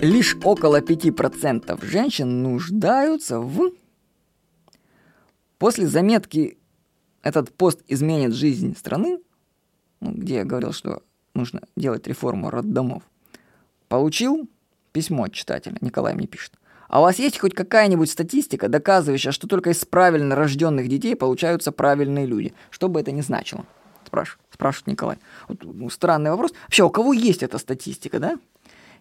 лишь около 5% женщин нуждаются в... После заметки «Этот пост изменит жизнь страны», ну, где я говорил, что нужно делать реформу роддомов, получил письмо от читателя. Николай мне пишет. А у вас есть хоть какая-нибудь статистика, доказывающая, что только из правильно рожденных детей получаются правильные люди? Что бы это ни значило? Спрашивает, спрашивает Николай. Вот, ну, странный вопрос. Вообще, у кого есть эта статистика, да?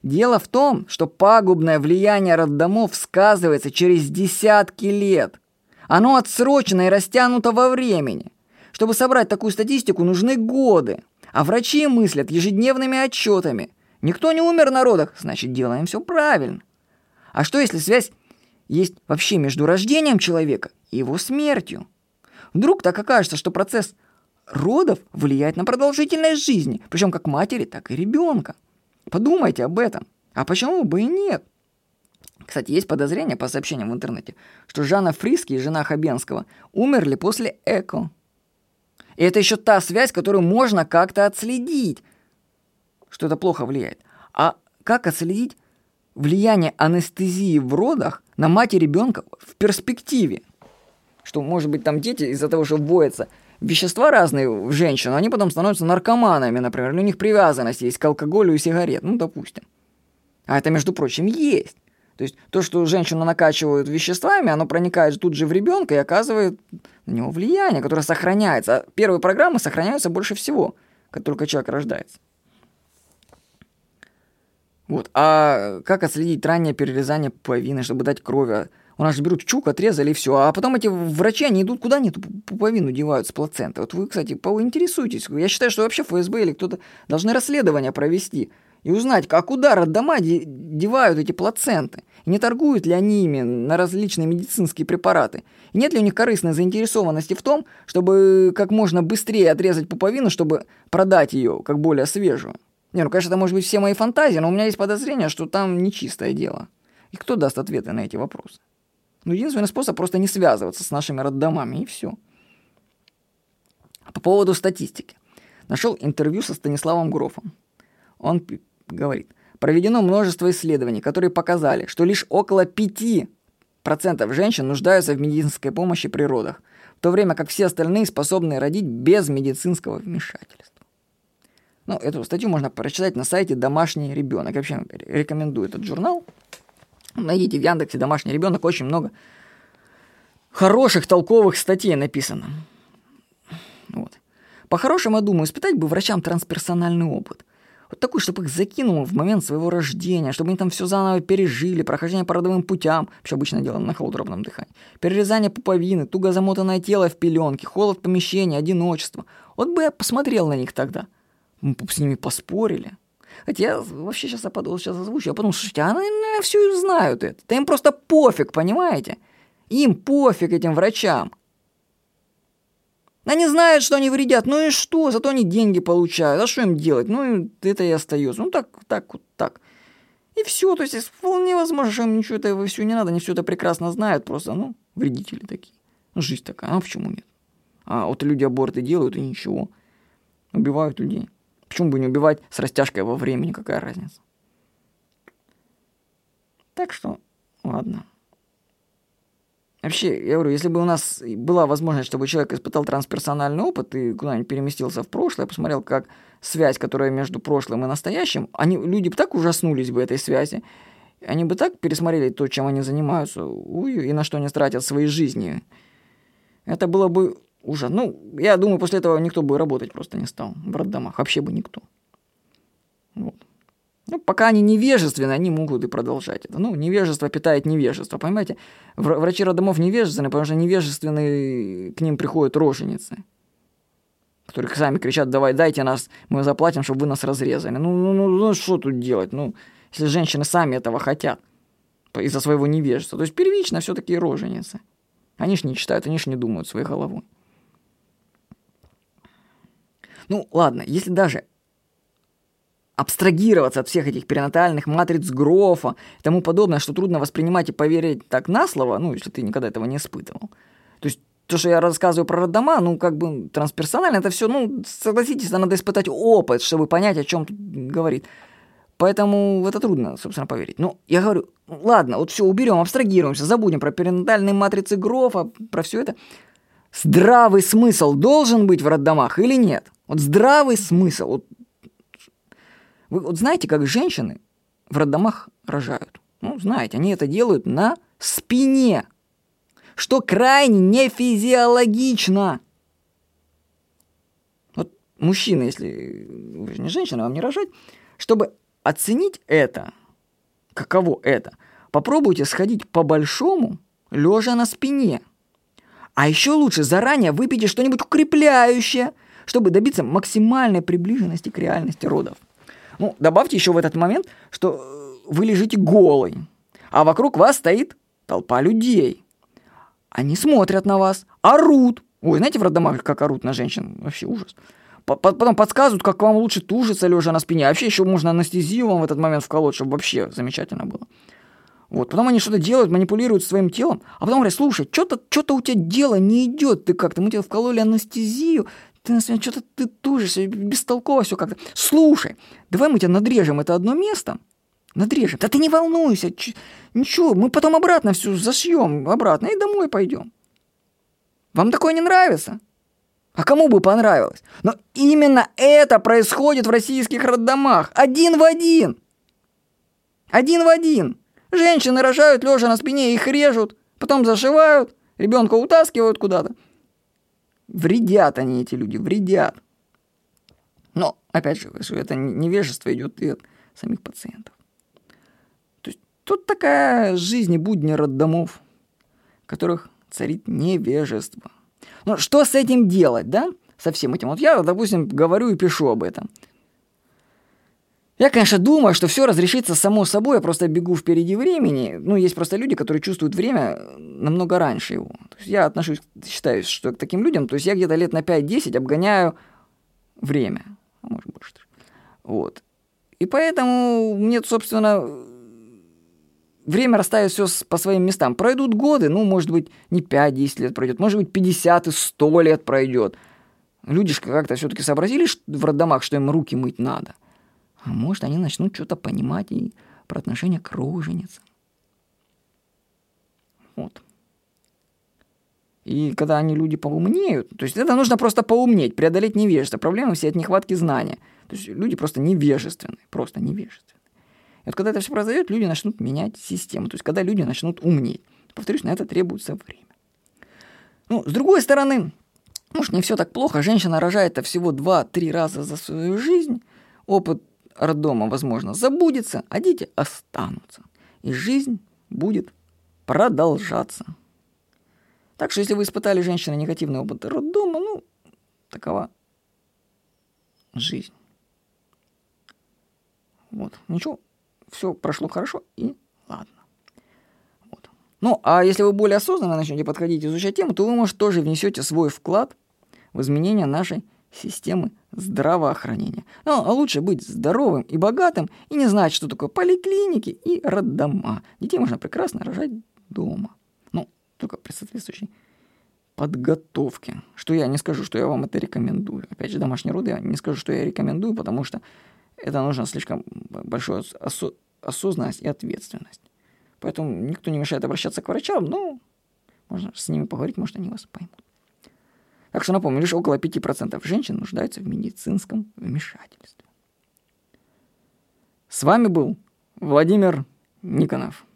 Дело в том, что пагубное влияние роддомов сказывается через десятки лет. Оно отсрочено и растянуто во времени. Чтобы собрать такую статистику, нужны годы. А врачи мыслят ежедневными отчетами. Никто не умер на родах, значит, делаем все правильно. А что, если связь есть вообще между рождением человека и его смертью? Вдруг так окажется, что процесс родов влияет на продолжительность жизни, причем как матери, так и ребенка. Подумайте об этом. А почему бы и нет? Кстати, есть подозрение по сообщениям в интернете, что Жанна Фриски и жена Хабенского умерли после ЭКО. И это еще та связь, которую можно как-то отследить, что это плохо влияет. А как отследить влияние анестезии в родах на мать и ребенка в перспективе? Что, может быть, там дети из-за того, что вводятся вещества разные в женщину, они потом становятся наркоманами, например, у них привязанность есть к алкоголю и сигарет, ну, допустим. А это, между прочим, есть. То есть то, что женщину накачивают веществами, оно проникает тут же в ребенка и оказывает на него влияние, которое сохраняется. А первые программы сохраняются больше всего, как только человек рождается. Вот. А как отследить раннее перерезание пуповины, чтобы дать крови? У нас же берут чук, отрезали и все. А потом эти врачи, они идут куда они пуповину девают с плаценты. Вот вы, кстати, поинтересуйтесь. Я считаю, что вообще ФСБ или кто-то должны расследование провести и узнать, как куда роддома девают эти плаценты. И не торгуют ли они ими на различные медицинские препараты. И нет ли у них корыстной заинтересованности в том, чтобы как можно быстрее отрезать пуповину, чтобы продать ее как более свежую. Не, ну, конечно, это может быть все мои фантазии, но у меня есть подозрение, что там нечистое дело. И кто даст ответы на эти вопросы? Ну, единственный способ просто не связываться с нашими роддомами, и все. По поводу статистики. Нашел интервью со Станиславом Грофом. Он говорит, проведено множество исследований, которые показали, что лишь около 5% женщин нуждаются в медицинской помощи при родах, в то время как все остальные способны родить без медицинского вмешательства. Ну, эту статью можно прочитать на сайте «Домашний ребенок». Я вообще рекомендую этот журнал. Найдите в Яндексе «Домашний ребенок», очень много хороших, толковых статей написано. Вот. По-хорошему, я думаю, испытать бы врачам трансперсональный опыт. Вот такой, чтобы их закинул в момент своего рождения, чтобы они там все заново пережили, прохождение по родовым путям, что обычно делаем на холодробном дыхании, перерезание пуповины, туго замотанное тело в пеленке, холод помещения, одиночество. Вот бы я посмотрел на них тогда. Мы с ними поспорили. Хотя вообще сейчас я подумал, сейчас озвучу, я подумал, слушайте, они, наверное, все знают это. Да им просто пофиг, понимаете? Им пофиг этим врачам. Они знают, что они вредят. Ну и что? Зато они деньги получают. А что им делать? Ну, это и остается. Ну, так, так, вот так. И все. То есть, вполне возможно, что им ничего этого все не надо. Они все это прекрасно знают. Просто, ну, вредители такие. Ну, жизнь такая. А почему нет? А вот люди аборты делают и ничего. Убивают людей. Почему бы не убивать с растяжкой во времени? Какая разница? Так что, ладно. Вообще, я говорю, если бы у нас была возможность, чтобы человек испытал трансперсональный опыт и куда-нибудь переместился в прошлое, посмотрел, как связь, которая между прошлым и настоящим, они, люди бы так ужаснулись бы этой связи, они бы так пересмотрели то, чем они занимаются, и на что они тратят свои жизни. Это было бы ужасно. Ну, я думаю, после этого никто бы работать просто не стал в роддомах. Вообще бы никто. Вот. Ну, пока они невежественны, они могут и продолжать это. Ну, невежество питает невежество, понимаете? Врачи роддомов невежественны, потому что невежественные к ним приходят роженицы, которые сами кричат, давай, дайте нас, мы заплатим, чтобы вы нас разрезали. Ну, ну, ну, ну что тут делать? Ну, если женщины сами этого хотят из-за своего невежества. То есть первично все-таки роженицы. Они ж не читают, они ж не думают своей головой. Ну, ладно, если даже абстрагироваться от всех этих перинатальных матриц Грофа и тому подобное, что трудно воспринимать и поверить так на слово, ну, если ты никогда этого не испытывал. То есть то, что я рассказываю про роддома, ну, как бы трансперсонально, это все, ну, согласитесь, надо испытать опыт, чтобы понять, о чем тут говорит. Поэтому в это трудно, собственно, поверить. Ну, я говорю, ладно, вот все, уберем, абстрагируемся, забудем про перинатальные матрицы Грофа, про все это. Здравый смысл должен быть в роддомах или нет? Вот здравый смысл. Вот, вы вот знаете, как женщины в роддомах рожают? Ну, знаете, они это делают на спине, что крайне нефизиологично. Вот мужчина, если вы не женщина, вам не рожать, чтобы оценить это, каково это, попробуйте сходить по-большому, лежа на спине. А еще лучше заранее выпейте что-нибудь укрепляющее, чтобы добиться максимальной приближенности к реальности родов. Ну, добавьте еще в этот момент, что э, вы лежите голый, а вокруг вас стоит толпа людей. Они смотрят на вас, орут. Ой, знаете, в роддомах как орут на женщин? Вообще ужас. Потом подсказывают, как вам лучше тужиться лежа на спине. А вообще еще можно анестезию вам в этот момент вколоть, чтобы вообще замечательно было. Вот. Потом они что-то делают, манипулируют своим телом, а потом говорят, слушай, что-то что у тебя дело не идет, ты как-то, мы тебе вкололи анестезию, ты на себя что-то ты тужишься, бестолково все как-то. Слушай, давай мы тебя надрежем это одно место, надрежем. Да ты не волнуйся, ч- ничего, мы потом обратно все зашьем, обратно и домой пойдем. Вам такое не нравится? А кому бы понравилось? Но именно это происходит в российских роддомах. Один в один. Один в один. Женщины рожают лежа на спине, их режут, потом зашивают, ребенка утаскивают куда-то. Вредят они, эти люди, вредят. Но, опять же, это невежество идет и от самих пациентов. То есть тут такая жизнь и будни роддомов, в которых царит невежество. Ну, что с этим делать, да? Со всем этим. Вот я, допустим, говорю и пишу об этом. Я, конечно, думаю, что все разрешится само собой, я просто бегу впереди времени. Ну, есть просто люди, которые чувствуют время намного раньше его. Я отношусь, считаю, что к таким людям, то есть я где-то лет на 5-10 обгоняю время. А может больше. Вот. И поэтому мне, собственно, время расставит все по своим местам. Пройдут годы, ну, может быть, не 5-10 лет пройдет, может быть, 50 и 100 лет пройдет. Люди же как-то все-таки сообразили в роддомах, что им руки мыть надо – а может, они начнут что-то понимать и про отношение к роженицам. Вот. И когда они люди поумнеют, то есть это нужно просто поумнеть, преодолеть невежество. Проблемы все от нехватки знания. То есть люди просто невежественны, просто невежественны. И вот когда это все произойдет, люди начнут менять систему. То есть когда люди начнут умнеть. Повторюсь, на это требуется время. Ну, с другой стороны, может, не все так плохо. Женщина рожает-то всего 2-3 раза за свою жизнь. Опыт роддома, возможно, забудется, а дети останутся. И жизнь будет продолжаться. Так что если вы испытали, женщина, негативный опыт роддома, ну, такова жизнь. Вот, ничего, все прошло хорошо и ладно. Вот. Ну, а если вы более осознанно начнете подходить и изучать тему, то вы, может, тоже внесете свой вклад в изменение нашей системы здравоохранения. Ну, а лучше быть здоровым и богатым и не знать, что такое поликлиники и роддома. Детей можно прекрасно рожать дома. Только при соответствующей подготовке. Что я не скажу, что я вам это рекомендую. Опять же, домашние роды я не скажу, что я рекомендую, потому что это нужно слишком большую осо- осознанность и ответственность. Поэтому никто не мешает обращаться к врачам, но можно с ними поговорить, может, они вас поймут. Так что напомню, лишь около 5% женщин нуждаются в медицинском вмешательстве. С вами был Владимир Никонов.